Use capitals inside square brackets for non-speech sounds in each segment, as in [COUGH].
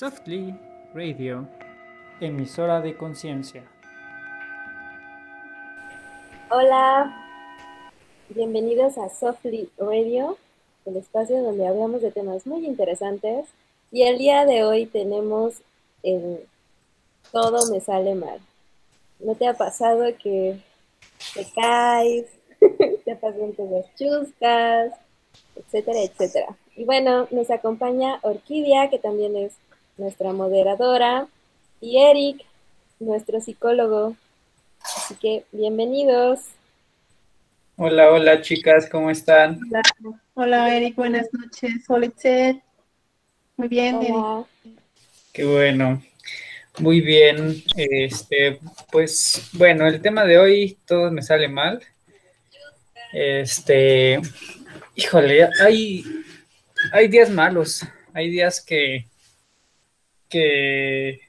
Softly Radio, emisora de conciencia. Hola, bienvenidos a Softly Radio, el espacio donde hablamos de temas muy interesantes. Y el día de hoy tenemos el Todo me sale mal. ¿No te ha pasado que te caes, [LAUGHS] te pasan cosas chuscas, etcétera, etcétera? Y bueno, nos acompaña Orquídea, que también es nuestra moderadora, y Eric, nuestro psicólogo. Así que bienvenidos. Hola, hola chicas, ¿cómo están? Hola, Eric, buenas noches. Hola, Muy bien, Qué bueno. Muy bien. Este, pues bueno, el tema de hoy todo me sale mal. Este, híjole, hay, hay días malos, hay días que, que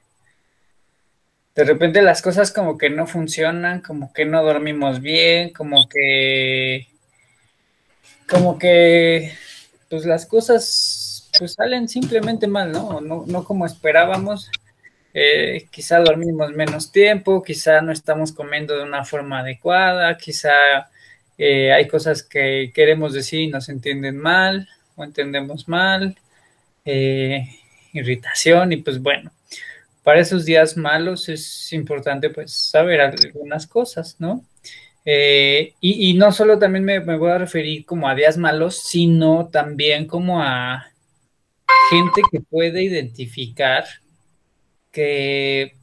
de repente las cosas como que no funcionan, como que no dormimos bien, como que, como que, pues las cosas pues salen simplemente mal, ¿no? No, no como esperábamos. Eh, quizá dormimos menos tiempo, quizá no estamos comiendo de una forma adecuada, quizá eh, hay cosas que queremos decir y nos entienden mal o entendemos mal. Eh, irritación y pues bueno, para esos días malos es importante pues saber algunas cosas, ¿no? Eh, y, no solo también me, voy a referir como a días malos, sino también como a gente que puede identificar que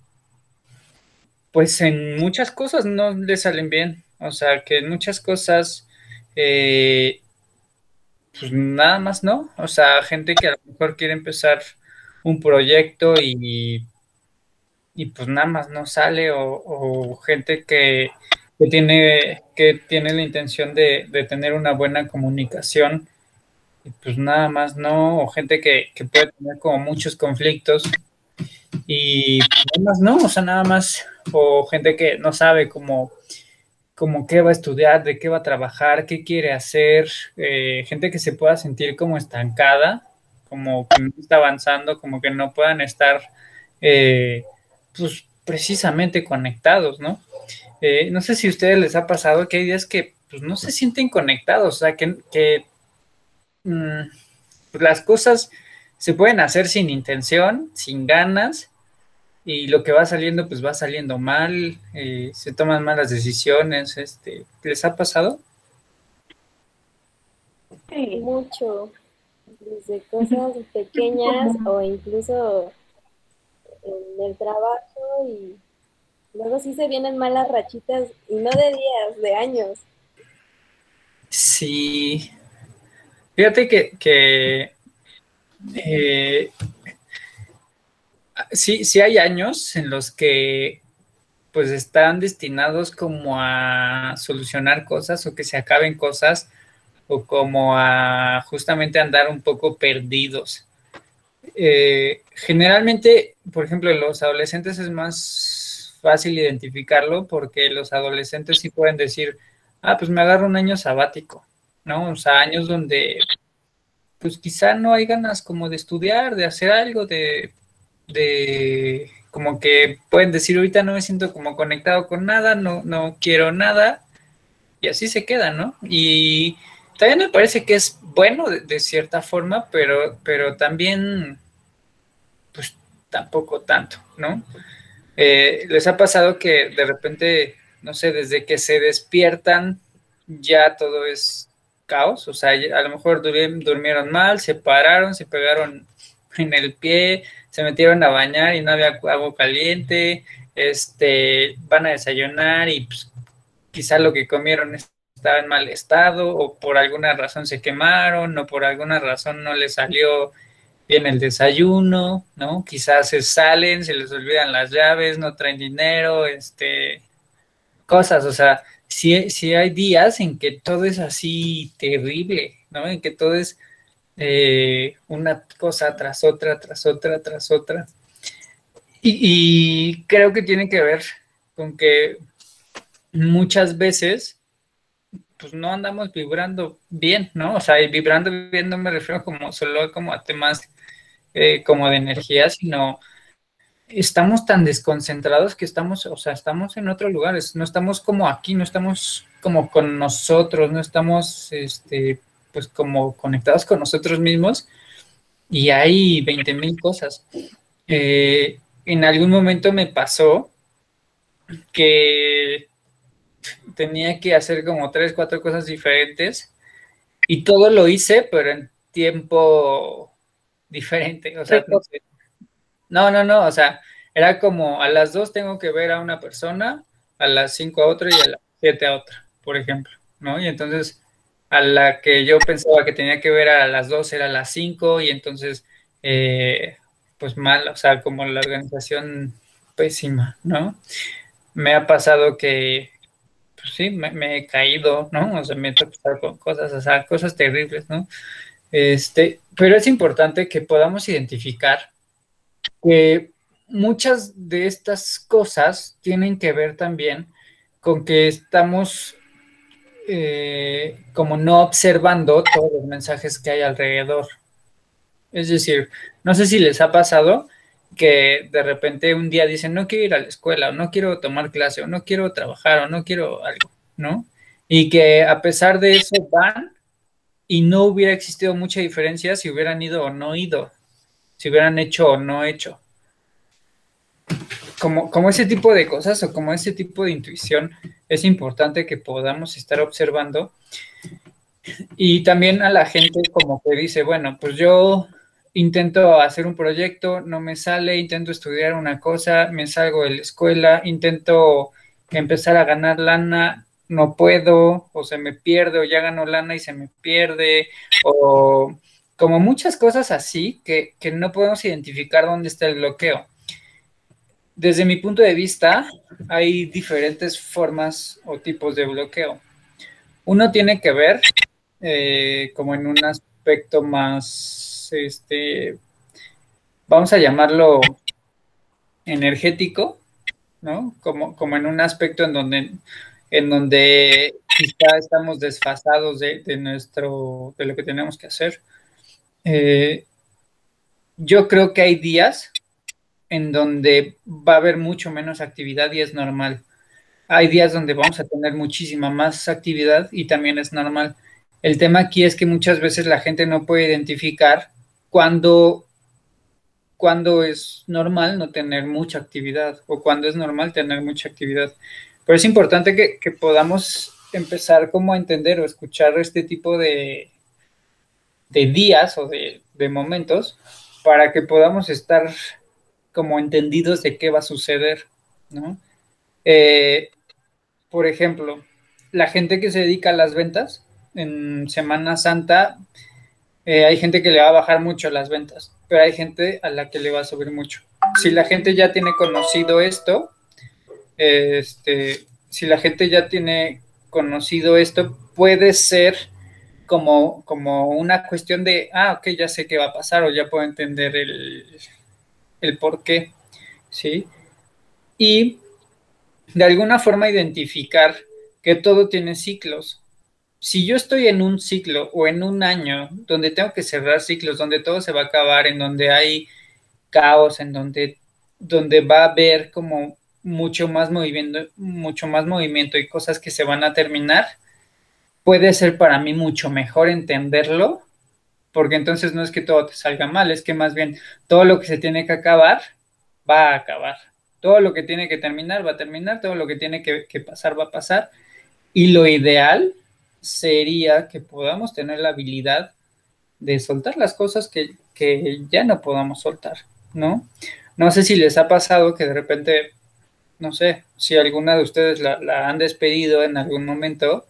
pues en muchas cosas no le salen bien, o sea, que en muchas cosas eh, pues nada más no, o sea, gente que a lo mejor quiere empezar un proyecto y, y pues nada más no sale o, gente que, tiene, que tiene la intención de, tener una buena comunicación y pues nada más no, o gente que, puede tener como muchos conflictos y nada más no, o sea, nada más, o gente que no sabe cómo, como qué va a estudiar, de qué va a trabajar, qué quiere hacer, eh, gente que se pueda sentir como estancada como que no está avanzando, como que no puedan estar, eh, pues precisamente conectados, ¿no? Eh, no sé si a ustedes les ha pasado que hay días que pues, no se sienten conectados, o sea, que, mm, pues, las cosas se pueden hacer sin intención, sin ganas, y lo que va saliendo, pues va saliendo mal, eh, se toman malas decisiones, este, ¿les ha pasado? Sí, mucho desde cosas pequeñas [LAUGHS] o incluso en el trabajo y luego sí se vienen malas rachitas y no de días, de años. Sí. Fíjate que, que eh, sí, sí hay años en los que pues están destinados como a solucionar cosas o que se acaben cosas o como a justamente andar un poco perdidos. Eh, generalmente, por ejemplo, en los adolescentes es más fácil identificarlo porque los adolescentes sí pueden decir, ah, pues me agarro un año sabático, ¿no? O sea, años donde pues quizá no hay ganas como de estudiar, de hacer algo, de, de como que pueden decir ahorita no me siento como conectado con nada, no, no quiero nada, y así se queda, ¿no? Y también me parece que es bueno de, cierta forma, pero, pero también, pues tampoco tanto, ¿no? Eh, ¿Les ha pasado que de repente, no sé, desde que se despiertan, ya todo es caos? O sea, a lo mejor durmieron mal, se pararon, se pegaron en el pie, se metieron a bañar y no había agua caliente, este, van a desayunar y pues, quizá lo que comieron es estaba en mal estado o por alguna razón se quemaron o por alguna razón no les salió bien el desayuno, ¿no? Quizás se salen, se les olvidan las llaves, no traen dinero, este, cosas, o sea, si hay días en que todo es así terrible, ¿no? En que todo es eh, una cosa tras otra, tras otra, tras otra. y creo que tiene que ver con que muchas veces pues no andamos vibrando bien, ¿no? O sea, vibrando bien no me refiero como solo como a temas eh, como de energía, sino estamos tan desconcentrados que estamos, o sea, estamos en otro lugar, no estamos como aquí, no estamos como con nosotros, no estamos, este, pues como conectados con nosotros mismos y hay 20 mil cosas. Eh, en algún momento me pasó que tenía que hacer como tres, cuatro cosas diferentes y todo lo hice, pero en tiempo diferente. O sea, no, no, no, o sea, era como a las dos tengo que ver a una persona, a las cinco a otra y a las siete a otra, por ejemplo, ¿no? Y entonces a la que yo pensaba que tenía que ver a las dos era a las cinco y entonces, eh, pues mal, o sea, como la organización pésima, ¿no? Me ha pasado que, pues sí, me, he caído, ¿no? O sea, me he topado con cosas, cosas terribles, ¿no? Este, pero es importante que podamos identificar que muchas de estas cosas tienen que ver también con que estamos eh, como no observando todos los mensajes que hay alrededor. Es decir, no sé si les ha pasado que de repente un día dicen, no quiero ir a la escuela, o no quiero tomar clase, o no quiero trabajar, o no quiero algo, ¿no? Y que a pesar de eso van y no hubiera existido mucha diferencia si hubieran ido o no ido, si hubieran hecho o no hecho como, como ese tipo de cosas o como ese tipo de intuición es importante que podamos estar observando. Y también a la gente como que dice, bueno, pues yo intento hacer un proyecto, no me sale, intento estudiar una cosa, me salgo de la escuela, intento empezar a ganar lana, no puedo, o se me pierde, o ya gano lana y se me pierde, o como muchas cosas así que, que no podemos identificar dónde está el bloqueo. Desde mi punto de vista, hay diferentes formas o tipos de bloqueo. Uno tiene que ver eh, como en un aspecto más, este, vamos a llamarlo energético, ¿no? Como, como en un aspecto en donde, en donde quizá estamos desfasados de, nuestro, de lo que tenemos que hacer. Eh, yo creo que hay días en donde va a haber mucho menos actividad y es normal. Hay días donde vamos a tener muchísima más actividad y también es normal. El tema aquí es que muchas veces la gente no puede identificar cuándo, cuando es normal no tener mucha actividad o cuándo es normal tener mucha actividad. Pero es importante que, podamos empezar como a entender o escuchar este tipo de, de días o de, de momentos para que podamos estar como entendidos de qué va a suceder, ¿no? Eh, por ejemplo, la gente que se dedica a las ventas en Semana Santa, eh, hay gente que le va a bajar mucho las ventas, pero hay gente a la que le va a subir mucho. Si la gente ya tiene conocido esto, este, si la gente ya tiene conocido esto, puede ser como, como una cuestión de, ah, ok, ya sé qué va a pasar o ya puedo entender el, el por qué, ¿sí? Y de alguna forma identificar que todo tiene ciclos. Si yo estoy en un ciclo o en un año donde tengo que cerrar ciclos, donde todo se va a acabar, en donde hay caos, en donde, donde va a haber como mucho más movimiento, mucho más movimiento y cosas que se van a terminar, puede ser para mí mucho mejor entenderlo porque entonces no es que todo te salga mal, es que más bien todo lo que se tiene que acabar va a acabar. Todo lo que tiene que terminar va a terminar, todo lo que tiene que, pasar va a pasar. Y lo ideal sería que podamos tener la habilidad de soltar las cosas que, ya no podamos soltar, ¿no? No sé si les ha pasado que de repente, no sé, si alguna de ustedes la, han despedido en algún momento,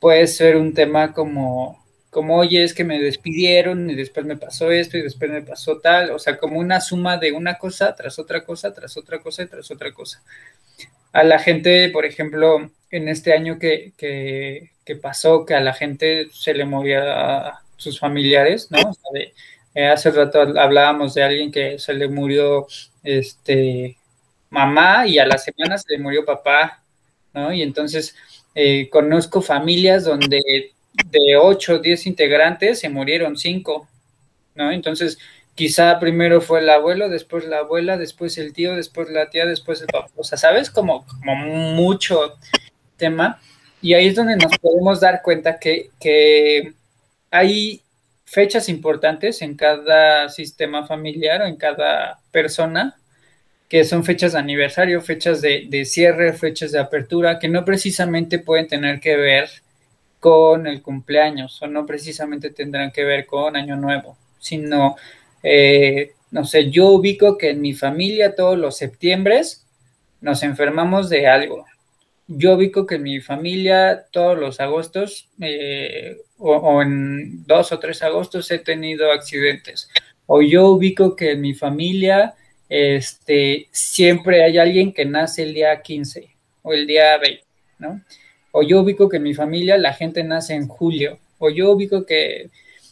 puede ser un tema como como, oye, es que me despidieron y después me pasó esto y después me pasó tal, o sea, como una suma de una cosa tras otra cosa, tras otra cosa y tras otra cosa. A la gente, por ejemplo, en este año que, pasó, que a la gente se le moría a sus familiares, ¿no? Eh, hace rato hablábamos de alguien que se le murió este mamá y a la semana se le murió papá, ¿no? Y entonces eh, conozco familias donde de 8 o 10 integrantes se murieron 5, ¿no? Entonces, quizá primero fue el abuelo, después la abuela, después el tío, después la tía, después el papá. O sea, ¿sabes? Como, como mucho tema. Y ahí es donde nos podemos dar cuenta que, hay fechas importantes en cada sistema familiar o en cada persona, que son fechas de aniversario, fechas de, cierre, fechas de apertura, que no precisamente pueden tener que ver con el cumpleaños o no precisamente tendrán que ver con Año Nuevo, sino eh, no sé, yo ubico que en mi familia todos los septiembre nos enfermamos de algo. Yo ubico que en mi familia todos los agostos eh, o, o, en dos o tres agostos he tenido accidentes. O yo ubico que en mi familia este, siempre hay alguien que nace el día 15 o el día 20, ¿no? O yo ubico que en mi familia la gente nace en julio. O yo ubico que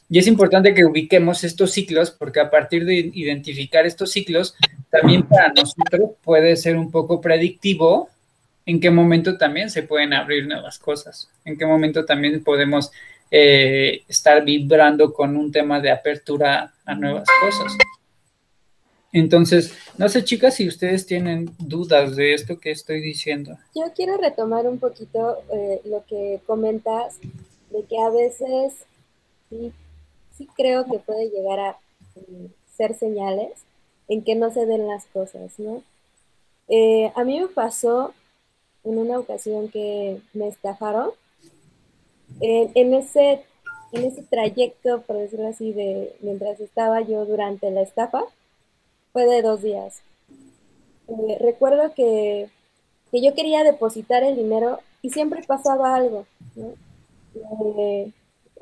y es importante que ubiquemos estos ciclos porque a partir de identificar estos ciclos, también para nosotros puede ser un poco predictivo en qué momento también se pueden abrir nuevas cosas, en qué momento también podemos eh, estar vibrando con un tema de apertura a nuevas cosas. Entonces, no sé, chicas, si ustedes tienen dudas de esto que estoy diciendo. Yo quiero retomar un poquito eh, lo que comentas, de que a veces sí sí creo que puede llegar a mm, ser señales en que no se den las cosas, ¿no? Eh, a mí me pasó en una ocasión que me estafaron. en, ese, en ese trayecto, por decirlo así, de mientras estaba yo durante la estafa, fue de dos días. Eh, recuerdo que, que, yo quería depositar el dinero y siempre pasaba algo. ¿no? Eh,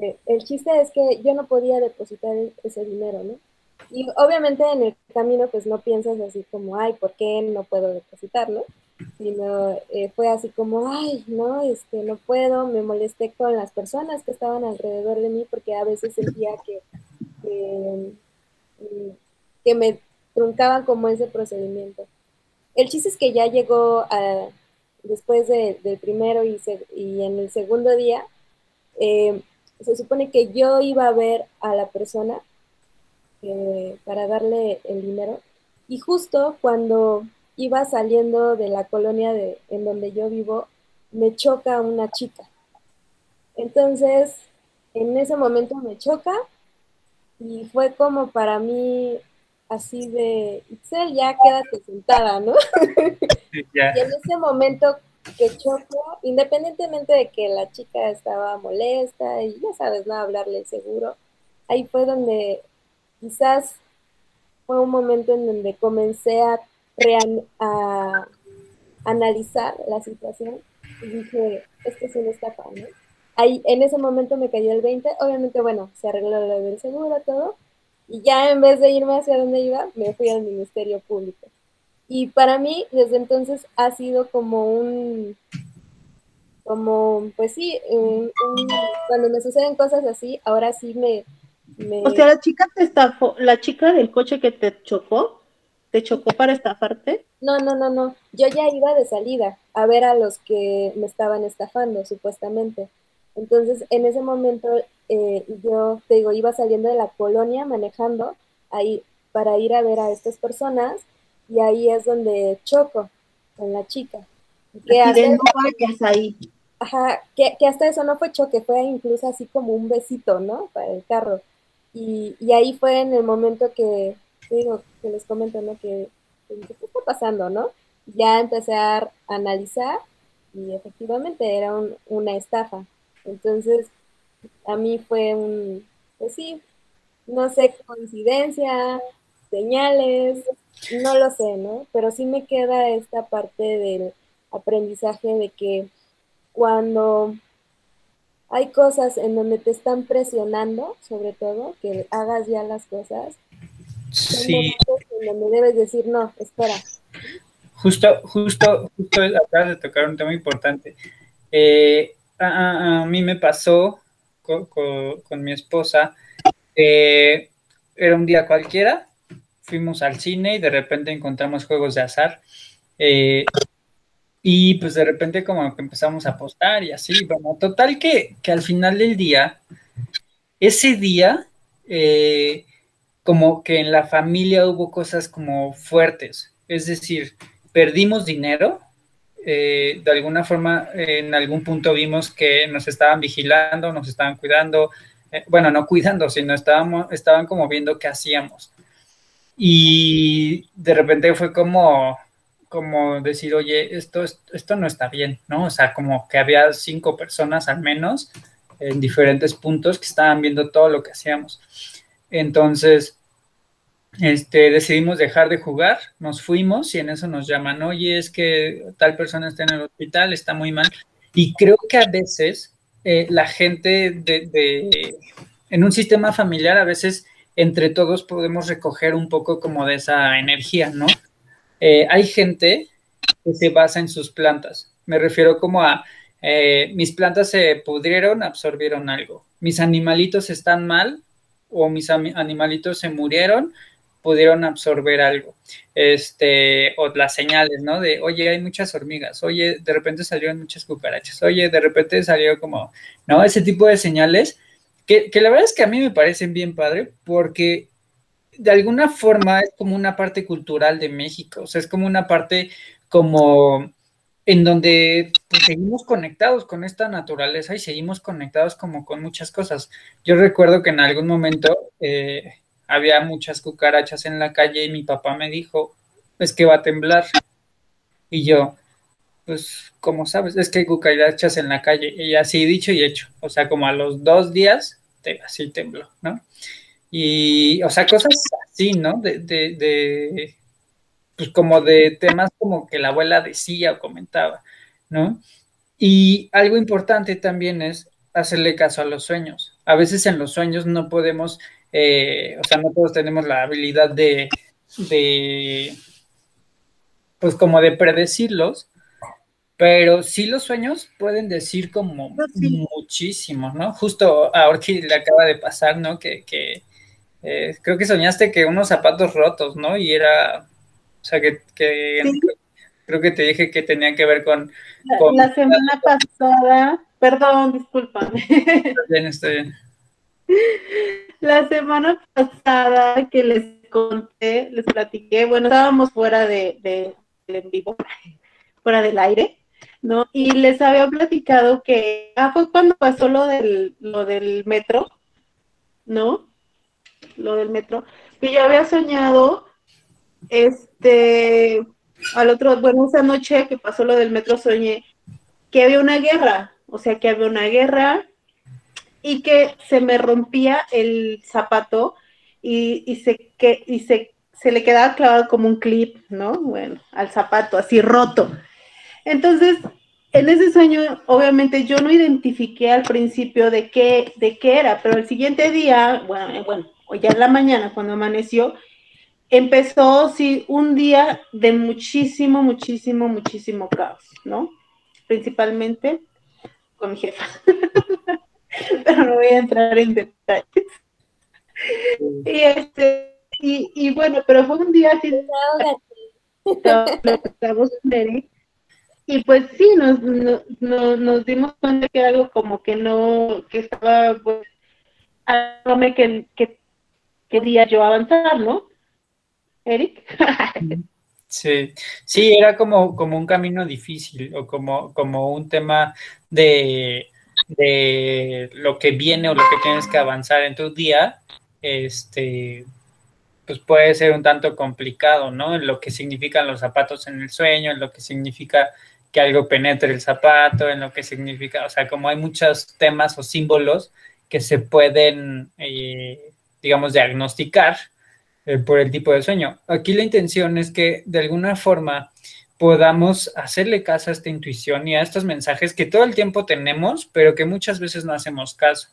eh, el chiste es que yo no podía depositar ese dinero, ¿no? Y obviamente en el camino pues no piensas así como, ay, ¿por qué no puedo depositarlo? Sino eh, fue así como, ay, no, este, no puedo, me molesté con las personas que estaban alrededor de mí porque a veces sentía que, que, me truncaban como ese procedimiento. El chiste es que ya llegó a, después de, del primero y, y en el segundo día, eh, se supone que yo iba a ver a la persona eh, para darle el dinero y justo cuando iba saliendo de la colonia de, en donde yo vivo, me choca una chica. Entonces, en ese momento me choca y fue como para mí así de, Itzel, ya quédate sentada, ¿no? y en ese momento que chocó, independientemente de que la chica estaba molesta y ya sabes, no hablarle seguro, ahí fue donde quizás fue un momento en donde comencé a, a analizar la situación y dije, esto es una estafa, ¿no? Ahí, en ese momento me cayó el 20, obviamente, bueno, se arregló lo del seguro, todo, y ya en vez de irme hacia donde iba, me fui al Ministerio Público. Y para mí, desde entonces, ha sido como un, como, pues sí, cuando me suceden cosas así, ahora sí me, O sea, la chica te estafó, la chica del coche que te chocó, ¿te chocó para estafarte? No, no, no, no. Yo ya iba de salida a ver a los que me estaban estafando, supuestamente. Entonces, en ese momento, eh, yo te digo, iba saliendo de la colonia manejando ahí para ir a ver a estas personas y ahí es donde choco con la chica. Que hasta, ahí. Ajá, que, que, hasta eso no fue choque, fue incluso así como un besito, ¿no? Para el carro. Y, y ahí fue en el momento que, digo, que les comento, ¿no? Que, ¿qué está pasando, no? Ya empecé a analizar y efectivamente era un, una estafa. Entonces, a mí fue un, pues sí, no sé, coincidencia, señales, no lo sé, ¿no? Pero sí me queda esta parte del aprendizaje de que cuando hay cosas en donde te están presionando, sobre todo, que hagas ya las cosas, sí. donde debes decir, no, espera. Justo, justo, justo acabas de tocar un tema importante. Eh, a, mí me pasó con, con, mi esposa, eh, era un día cualquiera, fuimos al cine y de repente encontramos juegos de azar. Eh, y pues de repente como que empezamos a apostar y así, bueno, total que, que al final del día, ese día, eh, como que en la familia hubo cosas como fuertes, es decir, perdimos dinero, eh, de alguna forma en algún punto vimos que nos estaban vigilando, nos estaban cuidando, eh, bueno, no cuidando, sino estábamos, estaban como viendo qué hacíamos. Y de repente fue como, como decir, oye, esto, esto no está bien, ¿no? O sea, como que había cinco personas al menos en diferentes puntos que estaban viendo todo lo que hacíamos. Entonces, este, decidimos dejar de jugar, nos fuimos y en eso nos llaman, oye, es que tal persona está en el hospital, está muy mal. Y creo que a veces eh, la gente de, en un sistema familiar, a veces entre todos podemos recoger un poco como de esa energía, ¿no? Eh, hay gente que se basa en sus plantas. Me refiero como a eh, mis plantas se pudrieron, absorbieron algo. Mis animalitos están mal o mis animalitos se murieron, pudieron absorber algo. Este, o las señales, ¿no? De, oye, hay muchas hormigas, oye, de repente salieron muchas cucarachas, oye, de repente salió como, ¿no? Ese tipo de señales que, que la verdad es que a mí me parecen bien padre porque de alguna forma es como una parte cultural de México, o sea, es como una parte como en donde seguimos conectados con esta naturaleza y seguimos conectados como con muchas cosas. Yo recuerdo que en algún momento eh, había muchas cucarachas en la calle y mi papá me dijo, es que va a temblar. Y yo, pues, como sabes, es que hay cucarachas en la calle. Y así dicho y hecho. O sea, como a los dos días, te, así tembló, ¿no? Y, o sea, cosas así, ¿no? De, de, de, pues como de temas como que la abuela decía o comentaba, ¿no? Y algo importante también es hacerle caso a los sueños. A veces en los sueños no podemos eh, o sea, no todos tenemos la habilidad de, de, pues como de predecirlos, pero sí los sueños pueden decir como muchísimo, ¿no? Justo a Orki le acaba de pasar, ¿no? Que, que eh, creo que soñaste que unos zapatos rotos, ¿no? Y era, o sea, que, que creo que te dije que tenía que ver con... La, la semana pasada, perdón, discúlpame. Está bien, está bien. La semana pasada que les conté, les platiqué, bueno, estábamos fuera de, de, en vivo, [LAUGHS] fuera del aire, ¿no? Y les había platicado que, ah, fue cuando pasó lo del, lo del metro, ¿no? Lo del metro, que yo había soñado, este, al otro, bueno, esa noche que pasó lo del metro soñé que había una guerra, o sea, que había una guerra y que se me rompía el zapato y, se, que, y se, se le quedaba clavado como un clip, ¿no? Bueno, al zapato, así roto. Entonces, en ese sueño, obviamente yo no identifiqué al principio de qué, de qué era, pero el siguiente día, bueno, bueno, o ya en la mañana cuando amaneció, empezó, sí, un día de muchísimo, muchísimo, muchísimo caos, ¿no? Principalmente con mi jefa. [LAUGHS] pero no voy a entrar en detalles. Y este, y, bueno, pero fue un día así. Y pues sí, nos, nos, dimos cuenta que era algo como que no, que estaba, pues, que, que quería yo avanzar, ¿no? Eric. Sí, sí, era como, como un camino difícil o como, como un tema de de lo que viene o lo que tienes que avanzar en tu día, este, pues puede ser un tanto complicado, ¿no? En lo que significan los zapatos en el sueño, en lo que significa que algo penetre el zapato, en lo que significa, o sea, como hay muchos temas o símbolos que se pueden, eh, digamos, diagnosticar eh, por el tipo de sueño. Aquí la intención es que de alguna forma podamos hacerle caso a esta intuición y a estos mensajes que todo el tiempo tenemos, pero que muchas veces no hacemos caso,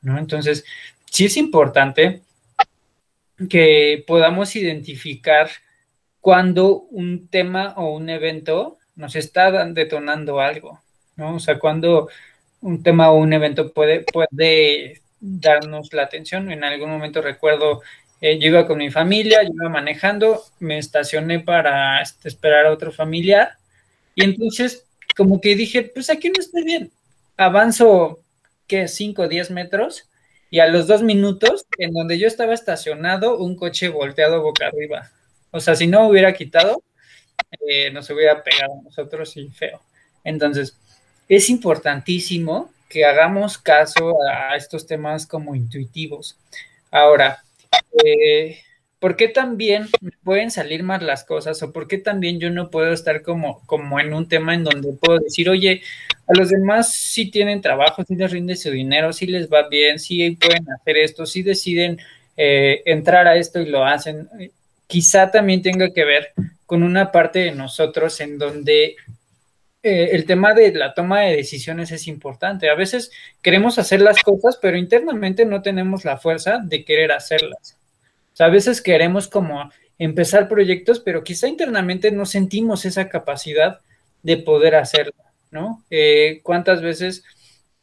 ¿no? Entonces, sí es importante que podamos identificar cuando un tema o un evento nos está detonando algo, ¿no? O sea, cuando un tema o un evento puede, puede darnos la atención. En algún momento recuerdo eh, yo iba con mi familia, yo iba manejando, me estacioné para este, esperar a otro familiar y entonces como que dije, pues aquí no estoy bien. Avanzo, ¿qué? 5 o 10 metros y a los dos minutos, en donde yo estaba estacionado, un coche volteado boca arriba. O sea, si no hubiera quitado, eh, nos hubiera pegado a nosotros y feo. Entonces, es importantísimo que hagamos caso a estos temas como intuitivos. Ahora, eh, ¿por qué también pueden salir mal las cosas? ¿O por qué también yo no puedo estar como, como en un tema en donde puedo decir, oye, a los demás sí tienen trabajo, sí les rinde su dinero, sí les va bien, sí pueden hacer esto, sí deciden eh, entrar a esto y lo hacen? Quizá también tenga que ver con una parte de nosotros en donde eh, el tema de la toma de decisiones es importante. A veces queremos hacer las cosas, pero internamente no tenemos la fuerza de querer hacerlas. O sea, a veces queremos como empezar proyectos, pero quizá internamente no sentimos esa capacidad de poder hacerlo, ¿no? Eh, ¿Cuántas veces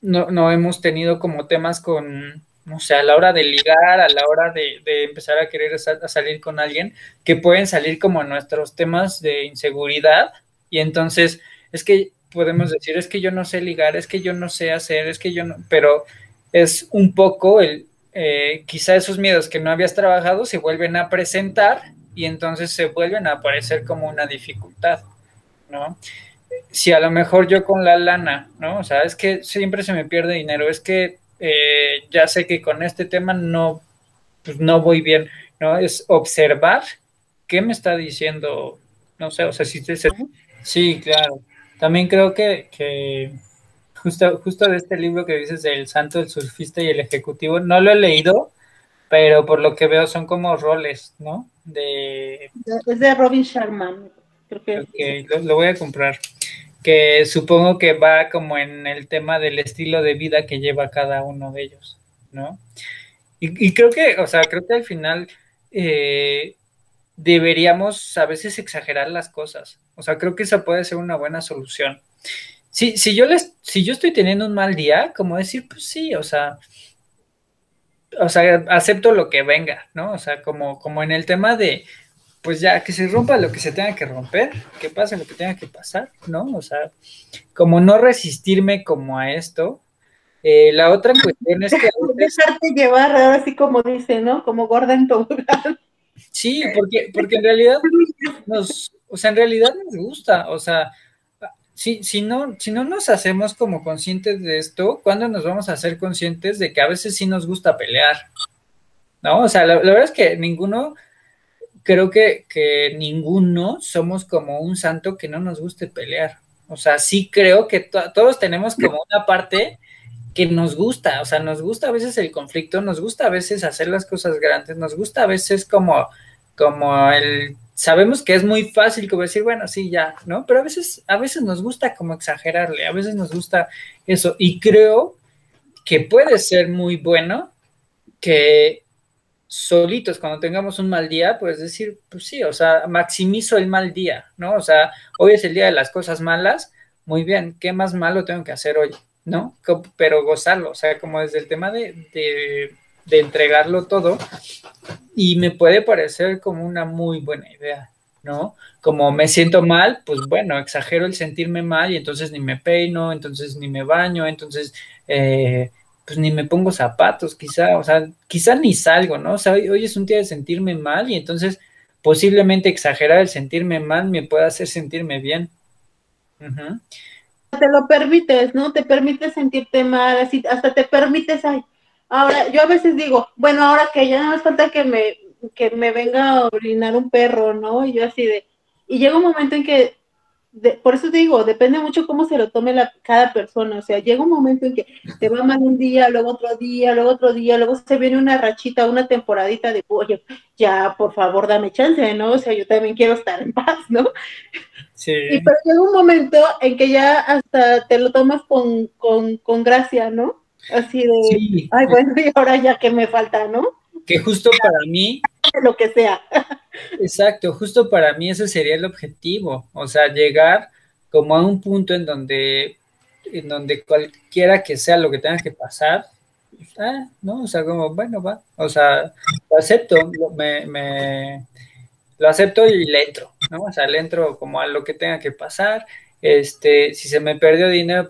no, hemos tenido como temas con, no sé, a la hora de ligar, a la hora de, empezar a querer salir con alguien, que pueden salir como nuestros temas de inseguridad y entonces es que podemos decir, es que yo no sé ligar, es que yo no sé hacer, es que yo no, pero es un poco el, eh, quizá esos miedos que no habías trabajado se vuelven a presentar y entonces se vuelven a aparecer como una dificultad, ¿no? Si a lo mejor yo con la lana, ¿no? O sea, es que siempre se me pierde dinero, es que eh, ya sé que con este tema no, pues no voy bien, ¿no? Es observar qué me está diciendo, no sé, o sea, si te... Sí, claro. También creo que, justo, justo de este libro que dices del santo, el surfista y el ejecutivo, no lo he leído, pero por lo que veo son como roles, ¿no? De... Es de Robin Sharman, creo que... lo, voy a comprar. Que supongo que va como en el tema del estilo de vida que lleva cada uno de ellos, ¿no? Y, creo que, o sea, creo que al final eh, deberíamos a veces exagerar las cosas. O sea, creo que esa puede ser una buena solución. Si, si, yo les, si yo estoy teniendo un mal día, como decir, pues sí, o sea, o sea, acepto lo que venga, ¿no? O sea, como, como en el tema de, pues ya, que se rompa lo que se tenga que romper, que pase lo que tenga que pasar, ¿no? O sea, como no resistirme como a esto. Eh, la otra cuestión es que... [LAUGHS] Dejarte llevar, ahora sí como dice, ¿no? Como gorda en tobogán. Sí, porque, porque en realidad nos, o sea, en realidad nos gusta, o sea, si, si, no, si no nos hacemos como conscientes de esto, ¿cuándo nos vamos a hacer conscientes de que a veces sí nos gusta pelear? ¿No? O sea, la, verdad es que ninguno, creo que, que, ninguno somos como un santo que no nos guste pelear. O sea, sí creo que todos tenemos como una parte que nos gusta, o sea, nos gusta a veces el conflicto, nos gusta a veces hacer las cosas grandes, nos gusta a veces como, como el, sabemos que es muy fácil como decir, bueno, sí, ya, ¿no? Pero a veces, a veces nos gusta como exagerarle, a veces nos gusta eso, y creo que puede ser muy bueno que solitos, cuando tengamos un mal día, pues decir, pues sí, o sea, maximizo el mal día, ¿no? O sea, hoy es el día de las cosas malas, muy bien, ¿qué más malo tengo que hacer hoy? ¿No? Pero gozarlo, o sea, como desde el tema de, de, entregarlo todo, y me puede parecer como una muy buena idea, ¿no? Como me siento mal, pues bueno, exagero el sentirme mal y entonces ni me peino, entonces ni me baño, entonces eh, pues ni me pongo zapatos, quizá, o sea, quizá ni salgo, ¿no? O sea, hoy, es un día de sentirme mal y entonces posiblemente exagerar el sentirme mal me pueda hacer sentirme bien te lo permites, ¿no? Te permites sentirte mal, así, hasta te permites, ay, ahora, yo a veces digo, bueno, ahora que ya no me falta que me, que me venga a orinar un perro, ¿no? Y yo así de, y llega un momento en que, por eso te digo, depende mucho cómo se lo tome la, cada persona, o sea, llega un momento en que te va mal un día, luego otro día, luego otro día, luego se viene una rachita, una temporadita de, oye, ya, por favor, dame chance, ¿no? O sea, yo también quiero estar en paz, ¿no? [LAUGHS] Y pero llega un momento en que ya hasta te lo tomas con, con, gracia, ¿no? Así de, ay, bueno, y ahora ya que me falta, ¿no? Que justo para mí... [LAUGHS] Lo que sea. Exacto, justo para mí ese sería el objetivo, o sea, llegar como a un punto en donde, en donde cualquiera que sea lo que tenga que pasar, pues, ah, ¿no? O sea, como, bueno, va, o sea, lo acepto, me, me, lo acepto y le entro, ¿no? O sea, le entro como a lo que tenga que pasar. Este, si se me perdió dinero,